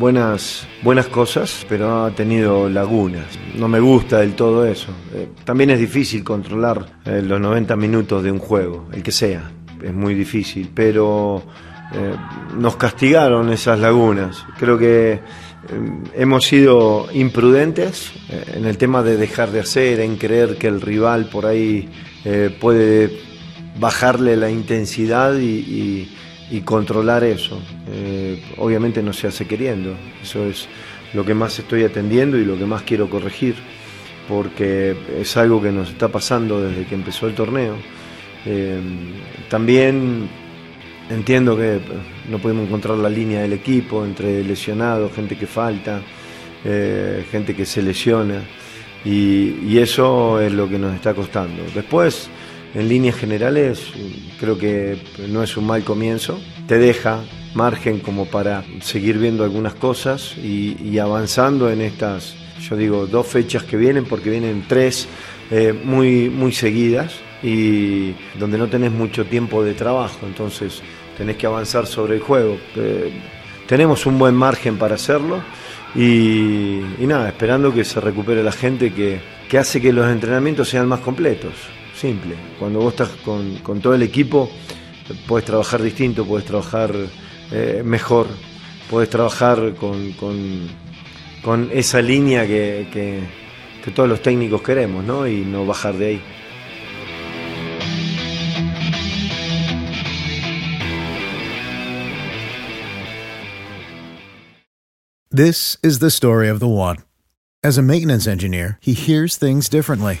buenas buenas cosas pero ha tenido lagunas. No me gusta del todo eso. Eh, también es difícil controlar eh, los 90 minutos de un juego el que sea. Es muy difícil pero eh, nos castigaron esas lagunas. Creo que hemos sido imprudentes en el tema de dejar de hacer en creer que el rival por ahí puede bajarle la intensidad y- y controlar eso. Eh, obviamente no se hace queriendo, eso es lo que más estoy atendiendo y lo que más quiero corregir, porque es algo que nos está pasando desde que empezó el torneo. Eh, también entiendo que no podemos encontrar la línea del equipo entre lesionados, gente que falta, eh, gente que se lesiona, y, y eso es lo que nos está costando. Después, en líneas generales, creo que no es un mal comienzo, te deja margen como para seguir viendo algunas cosas y, avanzando en estas, yo digo, dos fechas que vienen, porque vienen tres eh, muy, muy seguidas y donde no tenés mucho tiempo de trabajo, entonces tenés que avanzar sobre el juego. Eh, tenemos un buen margen para hacerlo y, y nada, esperando que se recupere la gente que, que hace que los entrenamientos sean más completos. Simple. Cuando vos estás con, con todo el equipo, puedes trabajar distinto, puedes trabajar eh, mejor, puedes trabajar con, con- esa línea que, que- que todos los técnicos queremos, ¿no? Y no bajar de ahí. This is the story of the one. As a maintenance engineer, he hears things differently.